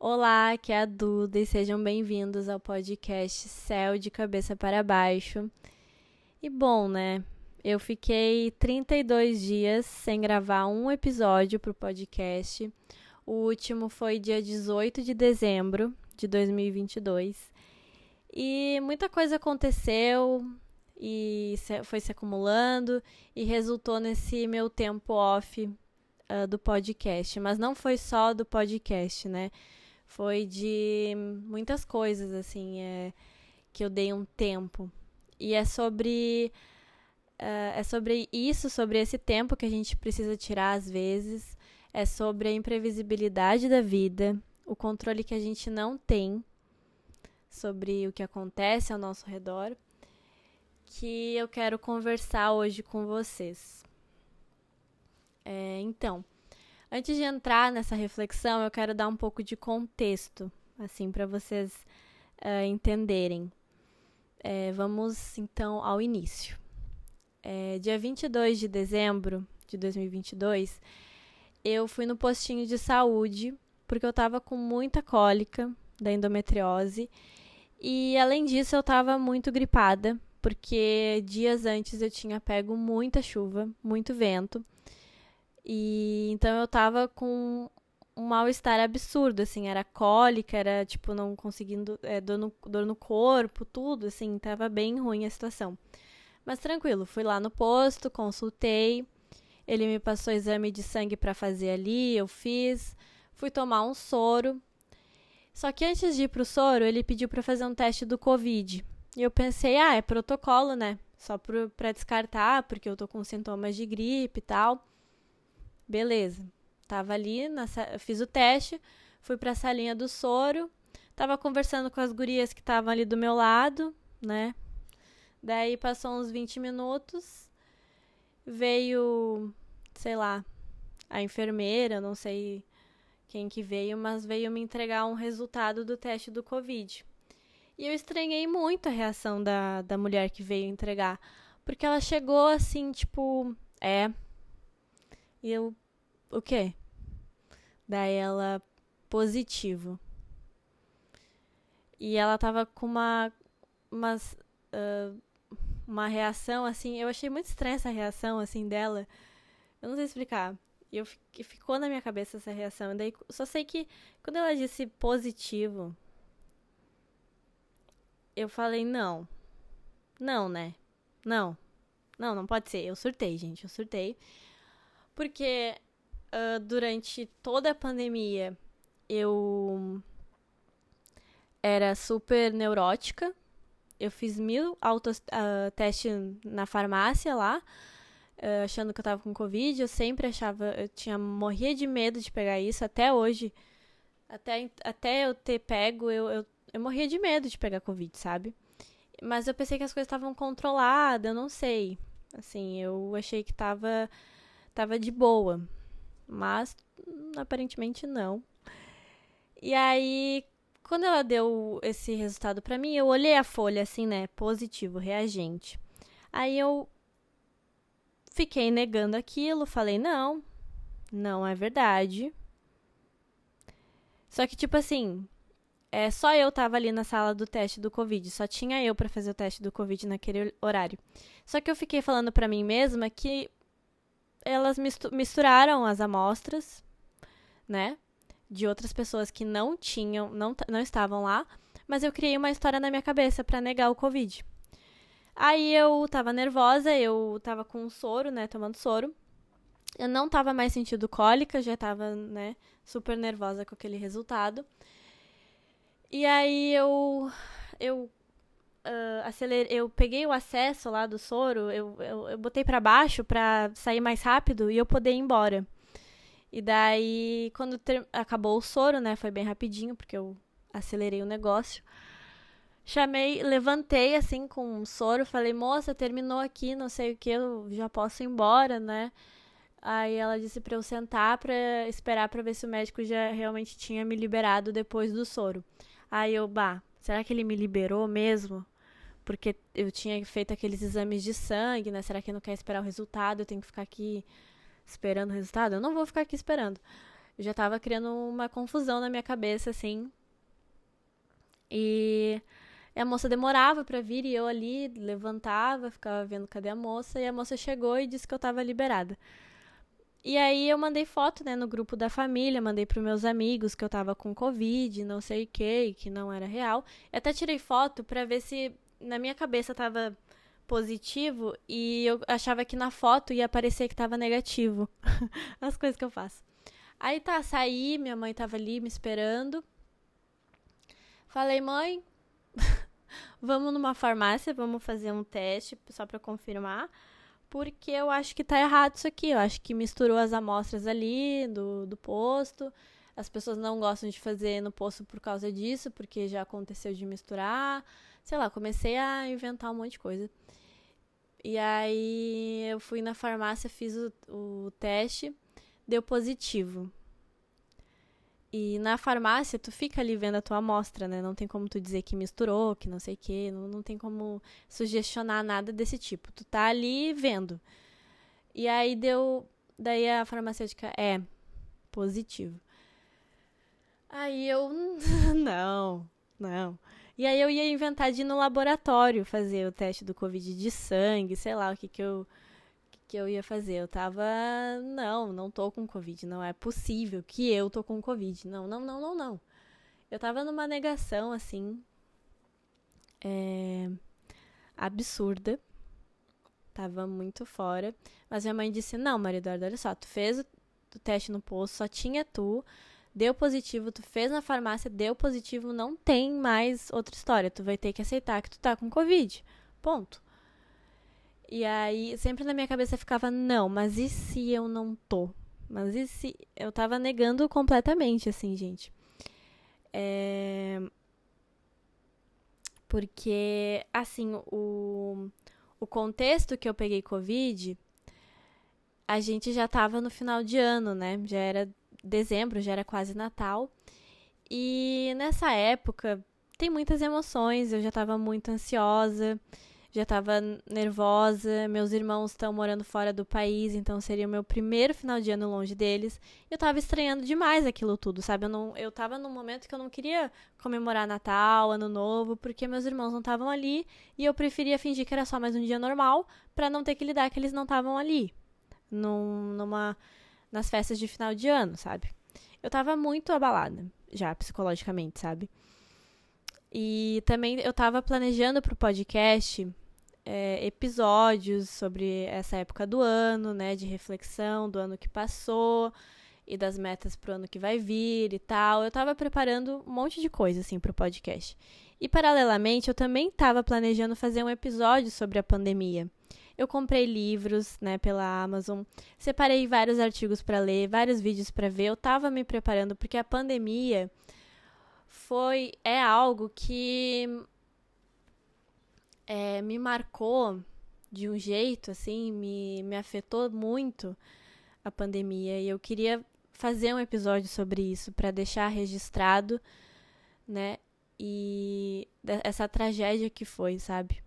Olá, aqui é a Duda e sejam bem-vindos ao podcast Céu de Cabeça para Baixo. E bom, né? Eu fiquei 32 dias sem gravar um episódio para o podcast. O último foi dia 18 de dezembro de 2022. E muita coisa aconteceu e foi se acumulando e resultou nesse meu tempo off uh, do podcast. Mas não foi só do podcast, né? Foi de muitas coisas, assim, é, que eu dei um tempo. E é sobre. Uh, é sobre isso, sobre esse tempo que a gente precisa tirar às vezes. É sobre a imprevisibilidade da vida, o controle que a gente não tem sobre o que acontece ao nosso redor, que eu quero conversar hoje com vocês. É, então, Antes de entrar nessa reflexão, eu quero dar um pouco de contexto, assim, para vocês uh, entenderem. É, vamos então ao início. É, dia 22 de dezembro de 2022, eu fui no postinho de saúde porque eu estava com muita cólica da endometriose e além disso eu estava muito gripada porque dias antes eu tinha pego muita chuva, muito vento e então eu tava com um mal-estar absurdo, assim, era cólica, era tipo não conseguindo, é, dor, no, dor no corpo, tudo, assim, tava bem ruim a situação. Mas tranquilo, fui lá no posto, consultei, ele me passou exame de sangue para fazer ali, eu fiz, fui tomar um soro. Só que antes de ir pro soro, ele pediu para fazer um teste do Covid. E eu pensei, ah, é protocolo, né? Só para descartar, porque eu tô com sintomas de gripe e tal. Beleza. Tava ali, na, fiz o teste, fui pra salinha do soro, tava conversando com as gurias que estavam ali do meu lado, né? Daí passou uns 20 minutos, veio, sei lá, a enfermeira, não sei quem que veio, mas veio me entregar um resultado do teste do Covid. E eu estranhei muito a reação da, da mulher que veio entregar, porque ela chegou assim, tipo, é, e eu, o quê? Daí ela, positivo. E ela tava com uma, umas, uh, uma reação, assim, eu achei muito estranha essa reação, assim, dela. Eu não sei explicar. E eu ficou na minha cabeça essa reação. Daí, só sei que quando ela disse positivo, eu falei, não. Não, né? Não. Não, não pode ser. Eu surtei, gente. Eu surtei. Porque uh, durante toda a pandemia eu era super neurótica. Eu fiz mil autotestes uh, na farmácia lá, uh, achando que eu tava com Covid. Eu sempre achava, eu tinha morria de medo de pegar isso até hoje. Até, até eu ter pego, eu, eu, eu morria de medo de pegar Covid, sabe? Mas eu pensei que as coisas estavam controladas, eu não sei. Assim, eu achei que tava estava de boa, mas aparentemente não. E aí, quando ela deu esse resultado para mim, eu olhei a folha assim, né, positivo, reagente. Aí eu fiquei negando aquilo, falei: "Não, não é verdade". Só que tipo assim, é, só eu tava ali na sala do teste do Covid, só tinha eu para fazer o teste do Covid naquele horário. Só que eu fiquei falando para mim mesma que elas misturaram as amostras, né? De outras pessoas que não tinham, não, não estavam lá, mas eu criei uma história na minha cabeça para negar o Covid. Aí eu tava nervosa, eu tava com soro, né? Tomando soro. Eu não tava mais sentindo cólica, já tava, né? Super nervosa com aquele resultado. E aí eu, eu uh, acelerei, eu peguei o acesso lá do soro, eu, eu, eu botei para baixo para sair mais rápido e eu poder ir embora. E daí, quando ter, acabou o soro, né, foi bem rapidinho, porque eu acelerei o negócio. Chamei, levantei assim com o soro, falei, moça, terminou aqui, não sei o que, eu já posso ir embora, né? Aí ela disse para eu sentar para esperar para ver se o médico já realmente tinha me liberado depois do soro. Aí eu, bah, será que ele me liberou mesmo? Porque eu tinha feito aqueles exames de sangue, né? Será que não quer esperar o resultado? Eu tenho que ficar aqui esperando o resultado? Eu não vou ficar aqui esperando. Eu já tava criando uma confusão na minha cabeça, assim. E a moça demorava para vir e eu ali levantava, ficava vendo cadê a moça, e a moça chegou e disse que eu tava liberada. E aí eu mandei foto, né, no grupo da família, mandei para meus amigos que eu tava com covid, não sei o que, que não era real. Eu até tirei foto para ver se na minha cabeça tava positivo e eu achava que na foto ia aparecer que tava negativo. As coisas que eu faço. Aí tá, saí, minha mãe tava ali me esperando. Falei, mãe, vamos numa farmácia, vamos fazer um teste só para confirmar, porque eu acho que tá errado isso aqui. Eu acho que misturou as amostras ali do, do posto. As pessoas não gostam de fazer no posto por causa disso, porque já aconteceu de misturar. Sei lá, comecei a inventar um monte de coisa. E aí eu fui na farmácia, fiz o, o teste, deu positivo. E na farmácia, tu fica ali vendo a tua amostra, né? Não tem como tu dizer que misturou, que não sei o quê. Não, não tem como sugestionar nada desse tipo. Tu tá ali vendo. E aí deu. Daí a farmacêutica é positivo. Aí eu. não, não. E aí eu ia inventar de ir no laboratório fazer o teste do Covid de sangue, sei lá o que que eu que eu ia fazer. Eu tava, não, não tô com Covid, não é possível que eu tô com Covid. Não, não, não, não, não. Eu tava numa negação, assim, é, absurda. Tava muito fora. Mas minha mãe disse, não, Maria olha só, tu fez o teste no posto, só tinha tu, deu positivo, tu fez na farmácia, deu positivo, não tem mais outra história. Tu vai ter que aceitar que tu tá com Covid. Ponto. E aí, sempre na minha cabeça ficava, não, mas e se eu não tô? Mas e se. Eu tava negando completamente, assim, gente. É... Porque, assim, o, o contexto que eu peguei Covid, a gente já tava no final de ano, né? Já era dezembro, já era quase Natal. E nessa época, tem muitas emoções, eu já tava muito ansiosa já estava nervosa. Meus irmãos estão morando fora do país, então seria o meu primeiro final de ano longe deles. Eu estava estranhando demais aquilo tudo, sabe? Eu, não, eu tava num momento que eu não queria comemorar Natal, Ano Novo, porque meus irmãos não estavam ali e eu preferia fingir que era só mais um dia normal para não ter que lidar que eles não estavam ali. Num, numa nas festas de final de ano, sabe? Eu tava muito abalada já psicologicamente, sabe? E também eu estava planejando para o podcast é, episódios sobre essa época do ano, né, de reflexão do ano que passou e das metas para o ano que vai vir e tal. Eu estava preparando um monte de coisa assim para o podcast. E paralelamente, eu também estava planejando fazer um episódio sobre a pandemia. Eu comprei livros, né, pela Amazon, separei vários artigos para ler, vários vídeos para ver. Eu estava me preparando porque a pandemia foi é algo que é, me marcou de um jeito assim, me, me afetou muito a pandemia e eu queria fazer um episódio sobre isso para deixar registrado, né? E essa tragédia que foi, sabe?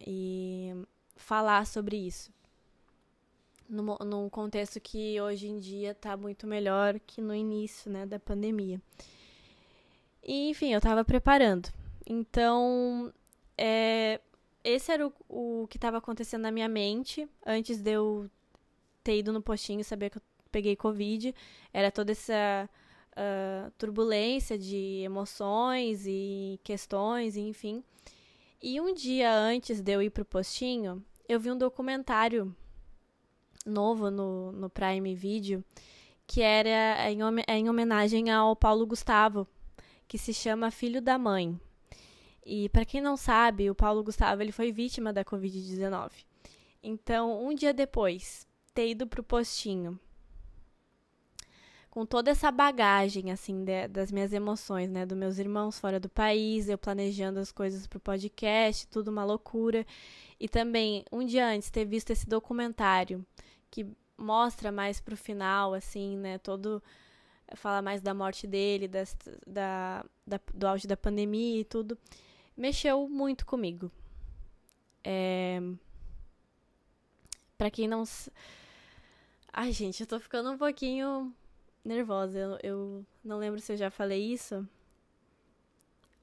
E falar sobre isso. Num, num contexto que hoje em dia está muito melhor que no início, né, da pandemia. E, enfim, eu tava preparando. Então, é, esse era o, o que estava acontecendo na minha mente antes de eu ter ido no postinho e saber que eu peguei Covid. Era toda essa uh, turbulência de emoções e questões, enfim. E um dia antes de eu ir pro postinho, eu vi um documentário novo no, no Prime Video que era em, em homenagem ao Paulo Gustavo, que se chama Filho da Mãe. E para quem não sabe, o Paulo Gustavo ele foi vítima da Covid-19. Então, um dia depois, ter ido pro postinho, com toda essa bagagem, assim, de, das minhas emoções, né? Dos meus irmãos fora do país, eu planejando as coisas pro podcast, tudo uma loucura. E também, um dia antes, ter visto esse documentário que mostra mais pro final, assim, né? Todo fala mais da morte dele, das, da, da, do auge da pandemia e tudo, mexeu muito comigo. É... Pra quem não. Ai, gente, eu tô ficando um pouquinho nervosa. Eu, eu não lembro se eu já falei isso,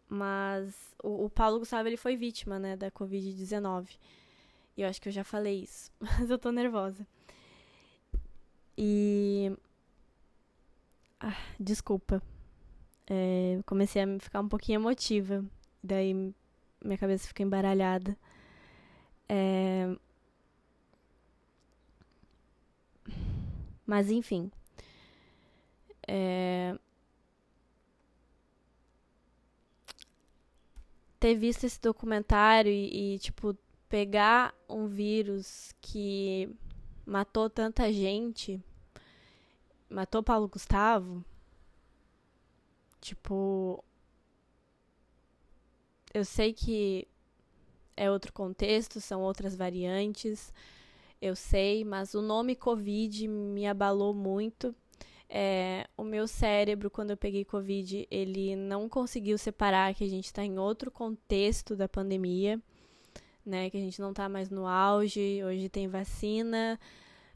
mas o, o Paulo Gustavo ele foi vítima, né, da Covid-19. E eu acho que eu já falei isso, mas eu tô nervosa. E. Ah, desculpa. É, comecei a ficar um pouquinho emotiva. Daí minha cabeça fica embaralhada. É... Mas enfim. É... Ter visto esse documentário e, e, tipo, pegar um vírus que matou tanta gente, matou Paulo Gustavo, tipo, eu sei que é outro contexto, são outras variantes, eu sei, mas o nome Covid me abalou muito. É, o meu cérebro, quando eu peguei Covid, ele não conseguiu separar que a gente está em outro contexto da pandemia, né? Que a gente não está mais no auge, hoje tem vacina,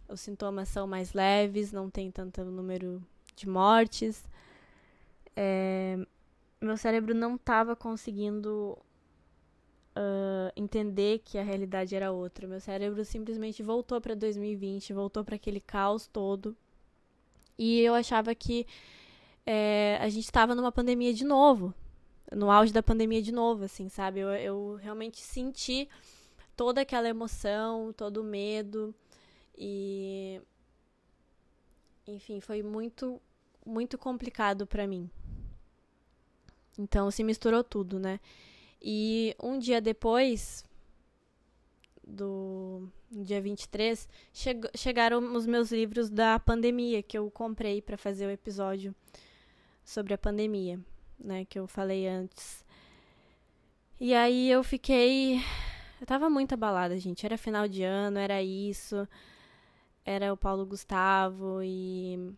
os sintomas são mais leves, não tem tanto número de mortes. É, meu cérebro não estava conseguindo uh, entender que a realidade era outra. Meu cérebro simplesmente voltou para 2020, voltou para aquele caos todo. E eu achava que é, a gente estava numa pandemia de novo, no auge da pandemia de novo, assim, sabe? Eu, eu realmente senti toda aquela emoção, todo o medo e enfim, foi muito muito complicado para mim. Então se misturou tudo, né? E um dia depois do dia 23, che chegaram os meus livros da pandemia que eu comprei para fazer o episódio sobre a pandemia, né, que eu falei antes. E aí eu fiquei eu tava muito abalada, gente. Era final de ano, era isso. Era o Paulo Gustavo e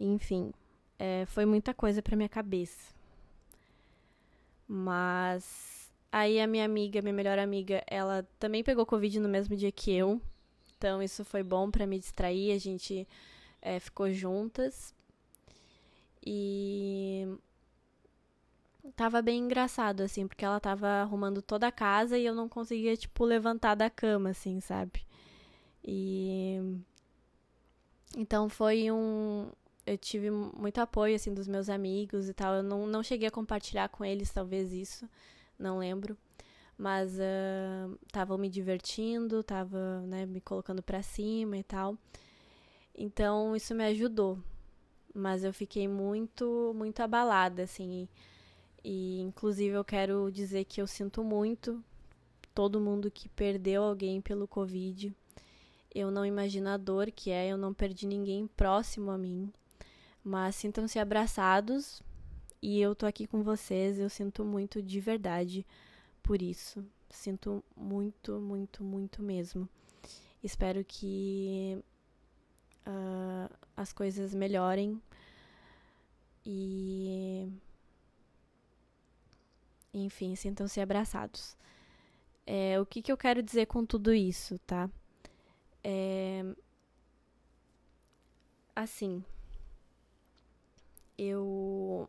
enfim, é, foi muita coisa para minha cabeça. Mas aí a minha amiga, minha melhor amiga, ela também pegou Covid no mesmo dia que eu. Então isso foi bom para me distrair. A gente é, ficou juntas. E tava bem engraçado, assim, porque ela tava arrumando toda a casa e eu não conseguia, tipo, levantar da cama, assim, sabe? E. Então foi um, eu tive muito apoio, assim, dos meus amigos e tal. Eu não, não cheguei a compartilhar com eles, talvez, isso. Não lembro. Mas estavam uh, me divertindo, tava, né, me colocando pra cima e tal. Então, isso me ajudou. Mas eu fiquei muito, muito abalada, assim. E, e inclusive, eu quero dizer que eu sinto muito todo mundo que perdeu alguém pelo Covid. Eu não imagino a dor que é, eu não perdi ninguém próximo a mim. Mas sintam-se abraçados e eu tô aqui com vocês. Eu sinto muito de verdade por isso. Sinto muito, muito, muito mesmo. Espero que uh, as coisas melhorem e. Enfim, sintam-se abraçados. É, o que, que eu quero dizer com tudo isso, tá? É, assim, eu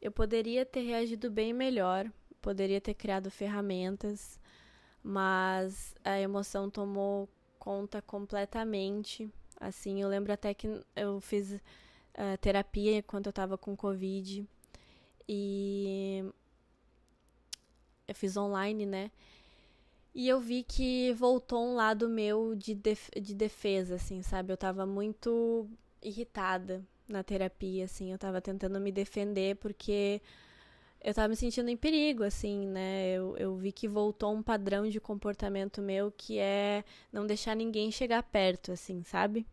eu poderia ter reagido bem melhor, poderia ter criado ferramentas, mas a emoção tomou conta completamente. Assim, eu lembro até que eu fiz uh, terapia quando eu estava com Covid e eu fiz online, né? E eu vi que voltou um lado meu de, def de defesa, assim, sabe? Eu tava muito irritada na terapia, assim, eu tava tentando me defender porque eu tava me sentindo em perigo, assim, né? Eu, eu vi que voltou um padrão de comportamento meu que é não deixar ninguém chegar perto, assim, sabe?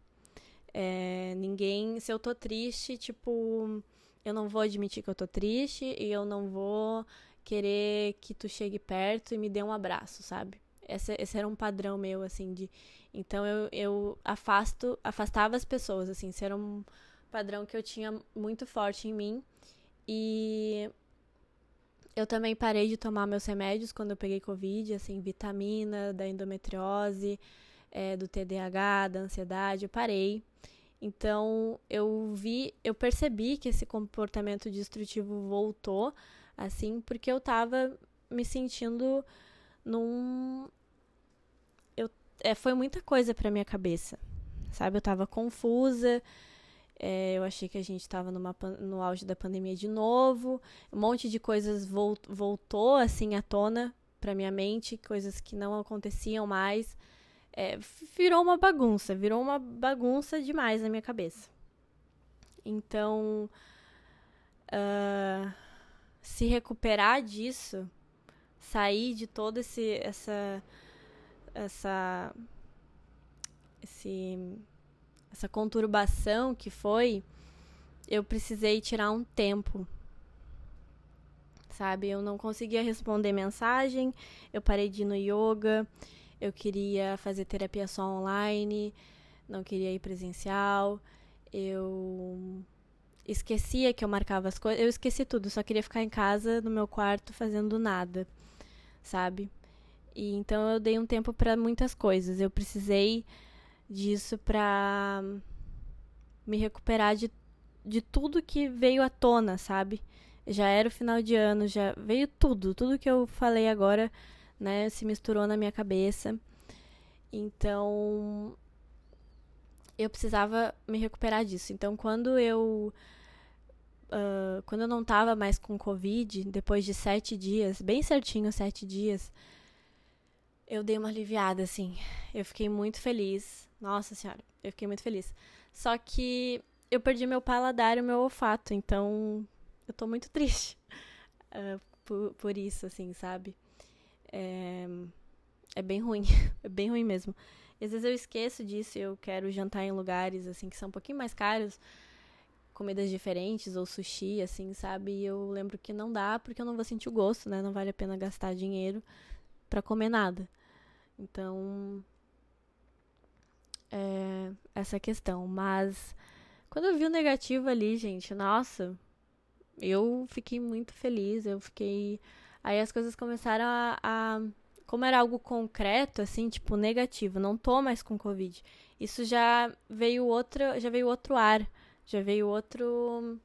É, ninguém, se eu tô triste, tipo, eu não vou admitir que eu tô triste e eu não vou querer que tu chegue perto e me dê um abraço, sabe? Esse, esse era um padrão meu, assim, de. Então eu, eu afasto, afastava as pessoas, assim, se era um padrão que eu tinha muito forte em mim. E eu também parei de tomar meus remédios quando eu peguei Covid, assim, vitamina, da endometriose, é, do TDAH, da ansiedade, eu parei. Então eu vi, eu percebi que esse comportamento destrutivo voltou, assim, porque eu tava me sentindo num. Eu, é, foi muita coisa pra minha cabeça, sabe? Eu tava confusa, é, eu achei que a gente estava no auge da pandemia de novo. Um monte de coisas volt, voltou assim à tona para minha mente, coisas que não aconteciam mais. É, virou uma bagunça, virou uma bagunça demais na minha cabeça. Então, uh, se recuperar disso, sair de toda essa, essa, esse essa conturbação que foi, eu precisei tirar um tempo. Sabe, eu não conseguia responder mensagem, eu parei de ir no yoga, eu queria fazer terapia só online, não queria ir presencial, eu esquecia que eu marcava as coisas, eu esqueci tudo, só queria ficar em casa no meu quarto fazendo nada, sabe? E então eu dei um tempo para muitas coisas. Eu precisei disso para me recuperar de, de tudo que veio à tona, sabe? Já era o final de ano, já veio tudo, tudo que eu falei agora, né, se misturou na minha cabeça. Então, eu precisava me recuperar disso. Então, quando eu Uh, quando eu não tava mais com Covid, depois de sete dias, bem certinho sete dias, eu dei uma aliviada, assim. Eu fiquei muito feliz. Nossa senhora, eu fiquei muito feliz. Só que eu perdi meu paladar e o meu olfato, então eu tô muito triste uh, por, por isso, assim, sabe? É, é bem ruim, é bem ruim mesmo. às vezes eu esqueço disso e eu quero jantar em lugares, assim, que são um pouquinho mais caros, comidas diferentes ou sushi, assim, sabe? E eu lembro que não dá porque eu não vou sentir o gosto, né? Não vale a pena gastar dinheiro para comer nada. Então, é, essa questão. Mas quando eu vi o negativo ali, gente, nossa, eu fiquei muito feliz. Eu fiquei. Aí as coisas começaram a, a. Como era algo concreto, assim, tipo, negativo, não tô mais com Covid. Isso já veio outro, já veio outro ar, já veio outro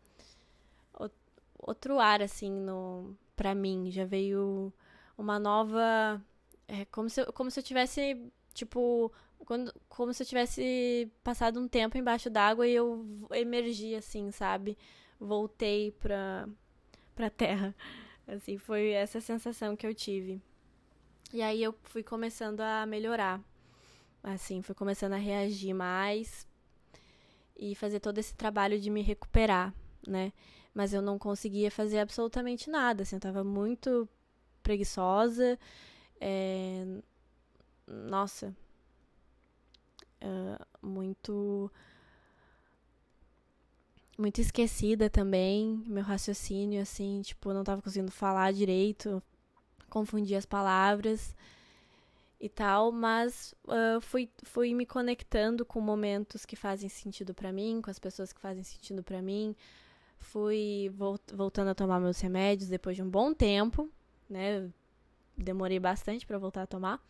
outro ar assim no para mim, já veio uma nova é como se, como se eu tivesse tipo quando, como se eu tivesse passado um tempo embaixo d'água e eu emergi, assim, sabe? Voltei pra, pra terra. Assim, foi essa sensação que eu tive. E aí eu fui começando a melhorar. Assim, fui começando a reagir mais e fazer todo esse trabalho de me recuperar, né? Mas eu não conseguia fazer absolutamente nada, assim, eu tava muito preguiçosa. É... Nossa, uh, muito muito esquecida também, meu raciocínio, assim, tipo, não tava conseguindo falar direito, confundia as palavras e tal, mas uh, fui, fui me conectando com momentos que fazem sentido para mim, com as pessoas que fazem sentido para mim, fui voltando a tomar meus remédios depois de um bom tempo, né, demorei bastante para voltar a tomar,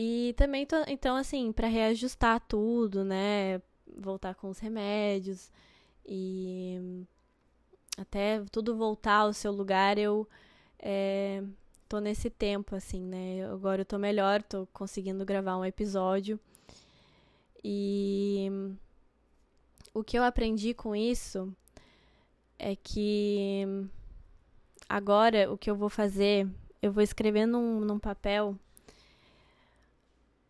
e também, tô, então, assim, para reajustar tudo, né? Voltar com os remédios e até tudo voltar ao seu lugar, eu é, tô nesse tempo, assim, né? Agora eu tô melhor, tô conseguindo gravar um episódio. E o que eu aprendi com isso é que agora o que eu vou fazer, eu vou escrever num, num papel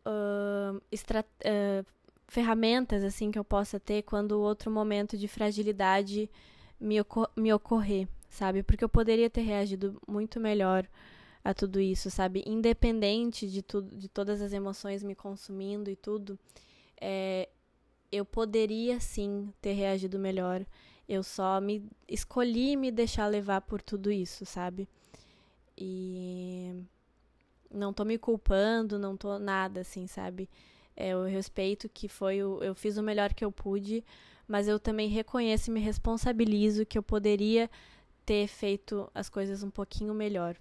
uh, uh, ferramentas assim que eu possa ter quando outro momento de fragilidade me, ocor me ocorrer, sabe? Porque eu poderia ter reagido muito melhor a tudo isso, sabe? Independente de tudo, de todas as emoções me consumindo e tudo, é, eu poderia sim ter reagido melhor. Eu só me escolhi me deixar levar por tudo isso, sabe? E não tô me culpando, não tô nada, assim, sabe? É, eu respeito que foi o, eu fiz o melhor que eu pude, mas eu também reconheço e me responsabilizo que eu poderia ter feito as coisas um pouquinho melhor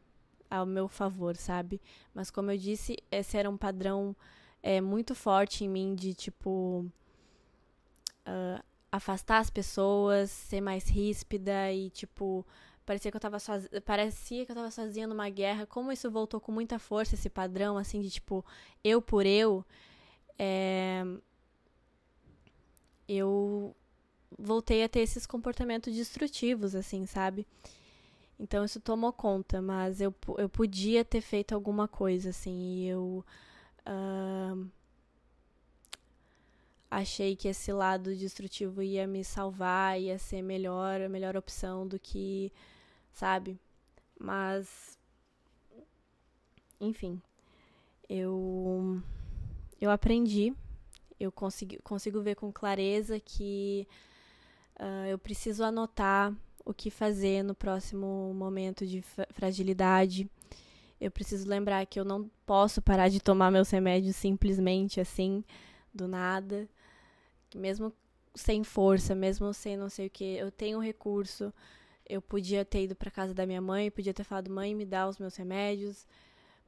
ao meu favor, sabe? Mas como eu disse, esse era um padrão é muito forte em mim de tipo uh, afastar as pessoas, ser mais ríspida e tipo parecia que eu tava sozinha, parecia que eu tava sozinha numa guerra. Como isso voltou com muita força esse padrão assim de tipo eu por eu, é... eu voltei a ter esses comportamentos destrutivos assim, sabe? Então isso tomou conta, mas eu, eu podia ter feito alguma coisa, assim, e eu uh, achei que esse lado destrutivo ia me salvar, ia ser melhor, a melhor opção do que, sabe? Mas, enfim, eu, eu aprendi, eu consegui, consigo ver com clareza que uh, eu preciso anotar o que fazer no próximo momento de fragilidade. Eu preciso lembrar que eu não posso parar de tomar meus remédios simplesmente assim, do nada. Mesmo sem força, mesmo sem não sei o que, eu tenho recurso. Eu podia ter ido para casa da minha mãe, podia ter falado: mãe, me dá os meus remédios,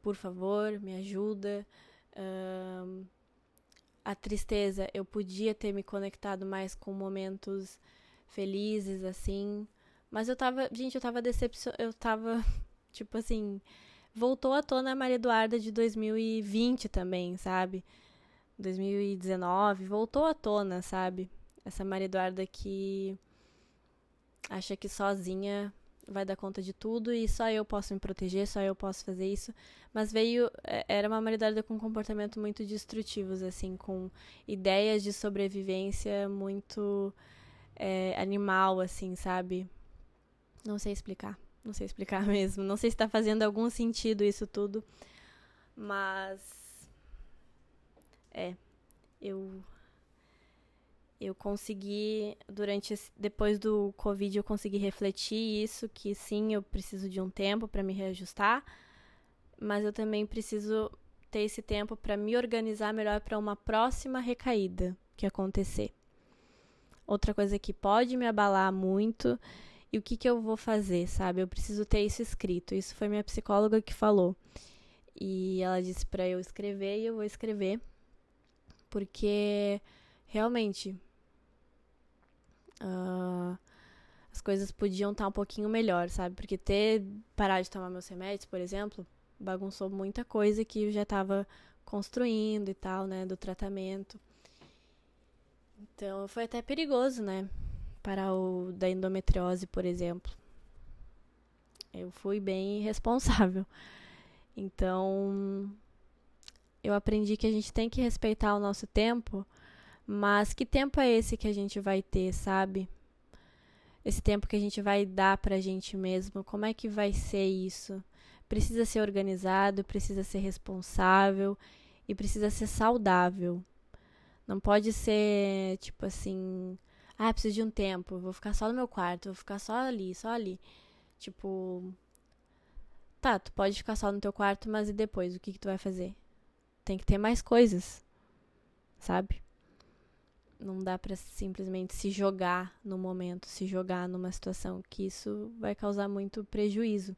por favor, me ajuda. Um, a tristeza, eu podia ter me conectado mais com momentos felizes, assim. Mas eu tava, gente, eu tava decepcionada, eu tava, tipo assim, voltou à tona a Maria Eduarda de 2020 também, sabe? 2019, voltou à tona, sabe? Essa Maria Eduarda que acha que sozinha vai dar conta de tudo e só eu posso me proteger, só eu posso fazer isso. Mas veio, é, era uma Maria Eduarda com comportamento muito destrutivos, assim, com ideias de sobrevivência muito é, animal, assim, sabe? Não sei explicar. Não sei explicar mesmo. Não sei se está fazendo algum sentido isso tudo. Mas. É. Eu. Eu consegui, durante. Depois do Covid, eu consegui refletir isso: que sim, eu preciso de um tempo para me reajustar. Mas eu também preciso ter esse tempo para me organizar melhor para uma próxima recaída que acontecer. Outra coisa que pode me abalar muito e o que, que eu vou fazer, sabe? Eu preciso ter isso escrito. Isso foi minha psicóloga que falou. E ela disse para eu escrever e eu vou escrever. Porque realmente uh, as coisas podiam estar um pouquinho melhor, sabe? Porque ter parado de tomar meus remédios, por exemplo, bagunçou muita coisa que eu já estava construindo e tal, né? Do tratamento. Então foi até perigoso, né? para o da endometriose, por exemplo. Eu fui bem responsável. Então, eu aprendi que a gente tem que respeitar o nosso tempo, mas que tempo é esse que a gente vai ter, sabe? Esse tempo que a gente vai dar pra gente mesmo, como é que vai ser isso? Precisa ser organizado, precisa ser responsável e precisa ser saudável. Não pode ser tipo assim, ah, preciso de um tempo, vou ficar só no meu quarto, vou ficar só ali, só ali. Tipo, tá, tu pode ficar só no teu quarto, mas e depois, o que que tu vai fazer? Tem que ter mais coisas, sabe? Não dá para simplesmente se jogar no momento, se jogar numa situação que isso vai causar muito prejuízo.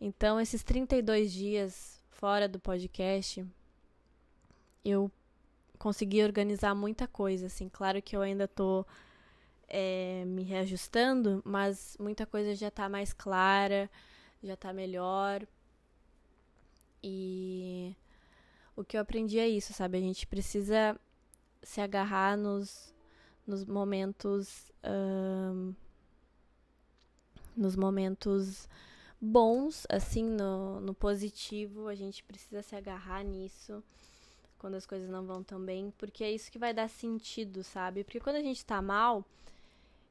Então, esses 32 dias fora do podcast, eu consegui organizar muita coisa, assim. Claro que eu ainda tô é, me reajustando, mas muita coisa já está mais clara, já está melhor. E o que eu aprendi é isso, sabe? A gente precisa se agarrar nos, nos momentos. Um, nos momentos bons, assim, no, no positivo, a gente precisa se agarrar nisso quando as coisas não vão tão bem, porque é isso que vai dar sentido, sabe? Porque quando a gente tá mal,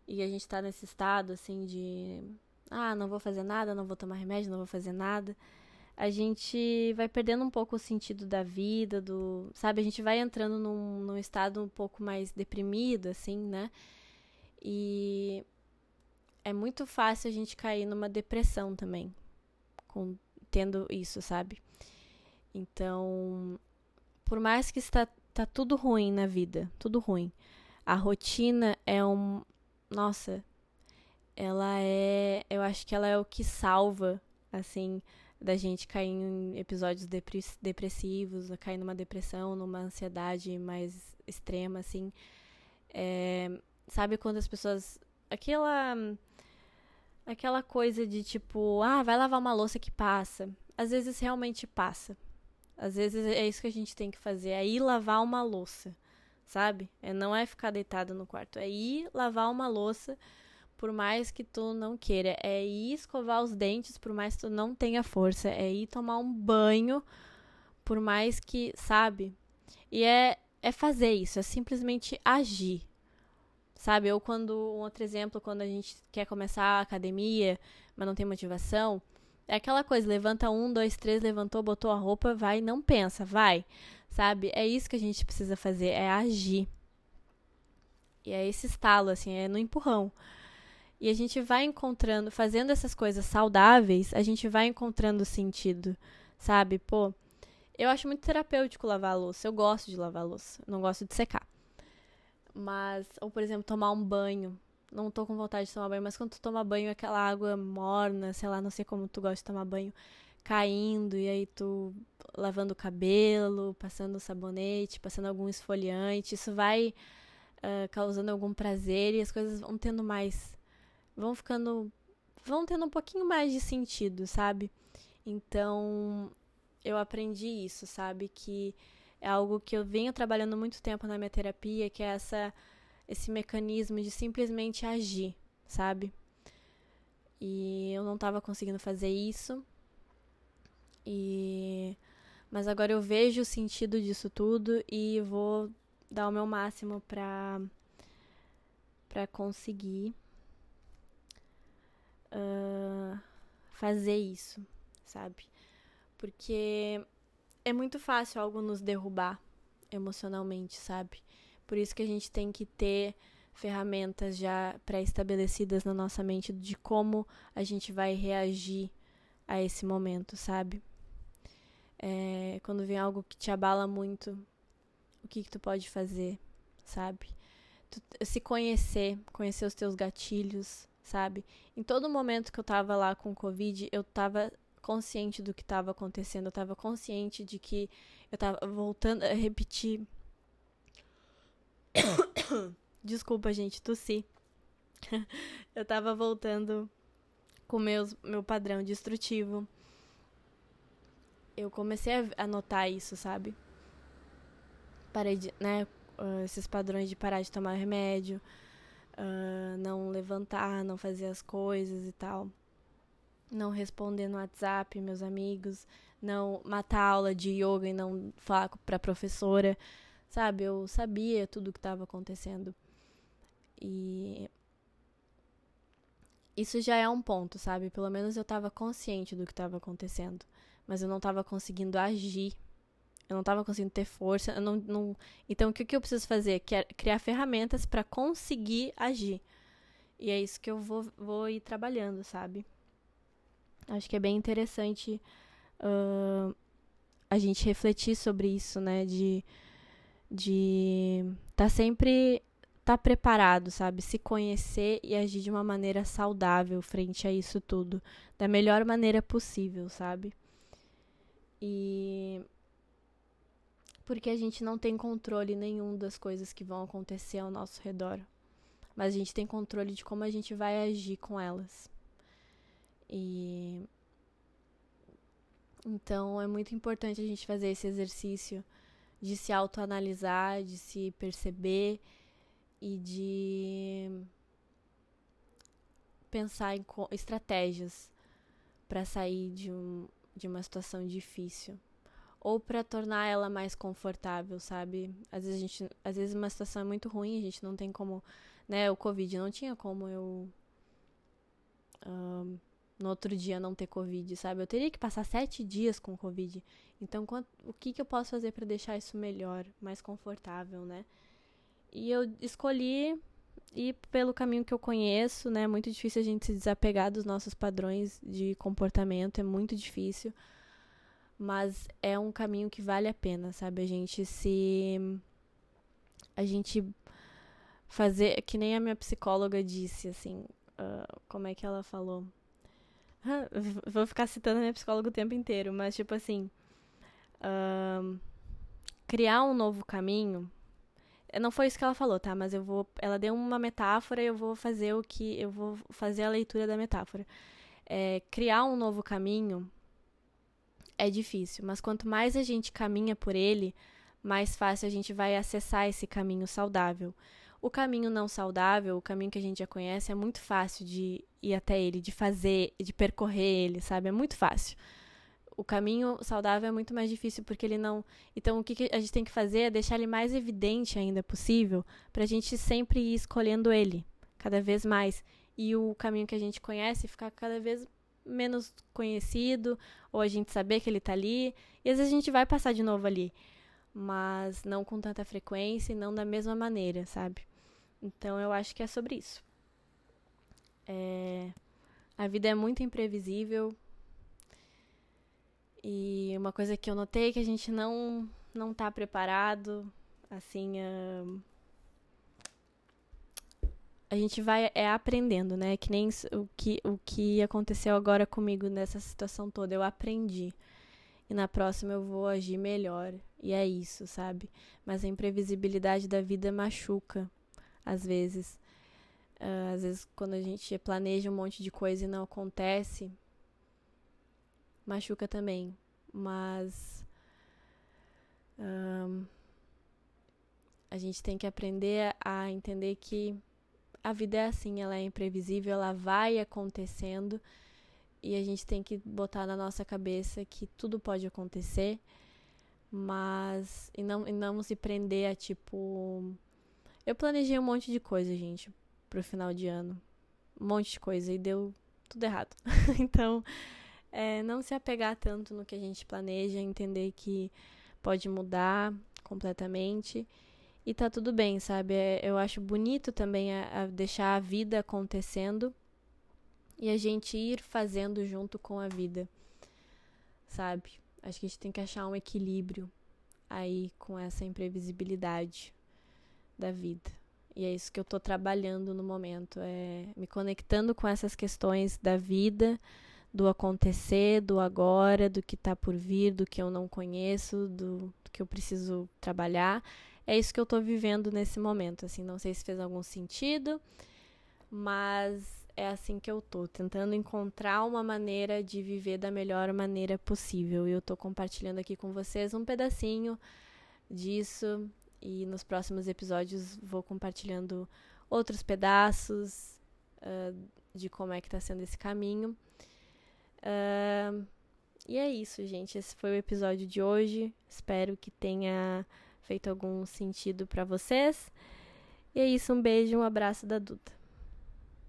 e a gente tá nesse estado assim de ah, não vou fazer nada, não vou tomar remédio, não vou fazer nada, a gente vai perdendo um pouco o sentido da vida, do, sabe, a gente vai entrando num, num estado um pouco mais deprimido assim, né? E é muito fácil a gente cair numa depressão também, com tendo isso, sabe? Então, por mais que está tá tudo ruim na vida, tudo ruim. A rotina é um, nossa, ela é. Eu acho que ela é o que salva, assim, da gente cair em episódios depressivos, cair numa depressão, numa ansiedade mais extrema, assim. É, sabe quando as pessoas. Aquela. Aquela coisa de tipo, ah, vai lavar uma louça que passa. Às vezes realmente passa. Às vezes é isso que a gente tem que fazer, é ir lavar uma louça, sabe? É não é ficar deitado no quarto, é ir lavar uma louça por mais que tu não queira, é ir escovar os dentes por mais que tu não tenha força, é ir tomar um banho por mais que, sabe? E é é fazer isso, é simplesmente agir. Sabe? Ou quando um outro exemplo, quando a gente quer começar a academia, mas não tem motivação, é aquela coisa, levanta um, dois, três, levantou, botou a roupa, vai, não pensa, vai. Sabe? É isso que a gente precisa fazer, é agir. E é esse estalo, assim, é no empurrão. E a gente vai encontrando, fazendo essas coisas saudáveis, a gente vai encontrando sentido, sabe? Pô, eu acho muito terapêutico lavar a louça. Eu gosto de lavar a louça. Não gosto de secar. Mas, ou por exemplo, tomar um banho não tô com vontade de tomar banho, mas quando tu toma banho, aquela água morna, sei lá, não sei como tu gosta de tomar banho, caindo, e aí tu lavando o cabelo, passando sabonete, passando algum esfoliante, isso vai uh, causando algum prazer e as coisas vão tendo mais. Vão ficando. vão tendo um pouquinho mais de sentido, sabe? Então, eu aprendi isso, sabe? Que é algo que eu venho trabalhando muito tempo na minha terapia, que é essa esse mecanismo de simplesmente agir, sabe? E eu não estava conseguindo fazer isso. E mas agora eu vejo o sentido disso tudo e vou dar o meu máximo para para conseguir uh, fazer isso, sabe? Porque é muito fácil algo nos derrubar emocionalmente, sabe? Por isso que a gente tem que ter ferramentas já pré-estabelecidas na nossa mente de como a gente vai reagir a esse momento, sabe? É, quando vem algo que te abala muito, o que, que tu pode fazer, sabe? Tu, se conhecer, conhecer os teus gatilhos, sabe? Em todo momento que eu tava lá com o Covid, eu tava consciente do que estava acontecendo, eu tava consciente de que eu tava voltando a repetir Desculpa, gente, tossi. eu tava voltando com meus, meu padrão destrutivo. Eu comecei a notar isso, sabe? Parei de, né? Uh, esses padrões de parar de tomar remédio, uh, não levantar, não fazer as coisas e tal. Não responder no WhatsApp, meus amigos. Não matar a aula de yoga e não falar pra professora. Sabe, eu sabia tudo o que estava acontecendo. E isso já é um ponto, sabe? Pelo menos eu estava consciente do que estava acontecendo, mas eu não estava conseguindo agir. Eu não estava conseguindo ter força. Não, não... Então, o que, que eu preciso fazer? Criar ferramentas para conseguir agir. E é isso que eu vou, vou ir trabalhando, sabe? Acho que é bem interessante uh, a gente refletir sobre isso, né? De de tá sempre tá preparado, sabe? Se conhecer e agir de uma maneira saudável frente a isso tudo, da melhor maneira possível, sabe? E porque a gente não tem controle nenhum das coisas que vão acontecer ao nosso redor, mas a gente tem controle de como a gente vai agir com elas. E então é muito importante a gente fazer esse exercício de se autoanalisar, de se perceber e de pensar em estratégias para sair de, um, de uma situação difícil ou para tornar ela mais confortável, sabe? Às vezes a gente, às vezes uma situação é muito ruim, a gente não tem como, né? O Covid não tinha como eu um, no outro dia não ter Covid, sabe? Eu teria que passar sete dias com Covid. Então, o que, que eu posso fazer para deixar isso melhor, mais confortável, né? E eu escolhi ir pelo caminho que eu conheço, né? É muito difícil a gente se desapegar dos nossos padrões de comportamento, é muito difícil. Mas é um caminho que vale a pena, sabe? A gente se. A gente fazer. Que nem a minha psicóloga disse, assim. Uh, como é que ela falou? Vou ficar citando a minha psicóloga o tempo inteiro, mas tipo assim. Um, criar um novo caminho. Não foi isso que ela falou, tá? Mas eu vou. Ela deu uma metáfora e eu vou fazer o que. Eu vou fazer a leitura da metáfora. É, criar um novo caminho é difícil, mas quanto mais a gente caminha por ele, mais fácil a gente vai acessar esse caminho saudável. O caminho não saudável, o caminho que a gente já conhece, é muito fácil de ir até ele, de fazer, de percorrer ele, sabe? É muito fácil. O caminho saudável é muito mais difícil porque ele não. Então, o que a gente tem que fazer é deixar ele mais evidente ainda possível, para a gente sempre ir escolhendo ele, cada vez mais. E o caminho que a gente conhece ficar cada vez menos conhecido, ou a gente saber que ele está ali, e às vezes a gente vai passar de novo ali, mas não com tanta frequência e não da mesma maneira, sabe? Então eu acho que é sobre isso. É... A vida é muito imprevisível. E uma coisa que eu notei é que a gente não não tá preparado, assim, uh a gente vai é aprendendo, né? Que nem o que, o que aconteceu agora comigo nessa situação toda. Eu aprendi. E na próxima eu vou agir melhor. E é isso, sabe? Mas a imprevisibilidade da vida machuca, às vezes. Uh, às vezes, quando a gente planeja um monte de coisa e não acontece, machuca também. Mas. Um, a gente tem que aprender a entender que a vida é assim, ela é imprevisível, ela vai acontecendo e a gente tem que botar na nossa cabeça que tudo pode acontecer, mas e não, e não se prender a tipo. Eu planejei um monte de coisa, gente, pro final de ano. Um monte de coisa e deu tudo errado. então, é, não se apegar tanto no que a gente planeja, entender que pode mudar completamente e tá tudo bem, sabe? É, eu acho bonito também a, a deixar a vida acontecendo e a gente ir fazendo junto com a vida, sabe? Acho que a gente tem que achar um equilíbrio aí com essa imprevisibilidade da vida. E é isso que eu tô trabalhando no momento, é me conectando com essas questões da vida, do acontecer, do agora, do que tá por vir, do que eu não conheço, do, do que eu preciso trabalhar é isso que eu estou vivendo nesse momento. Assim, não sei se fez algum sentido, mas é assim que eu tô, tentando encontrar uma maneira de viver da melhor maneira possível. E eu tô compartilhando aqui com vocês um pedacinho disso e nos próximos episódios vou compartilhando outros pedaços uh, de como é que tá sendo esse caminho. Uh, e é isso, gente. Esse foi o episódio de hoje. Espero que tenha feito algum sentido para vocês. E é isso, um beijo, um abraço da Duda.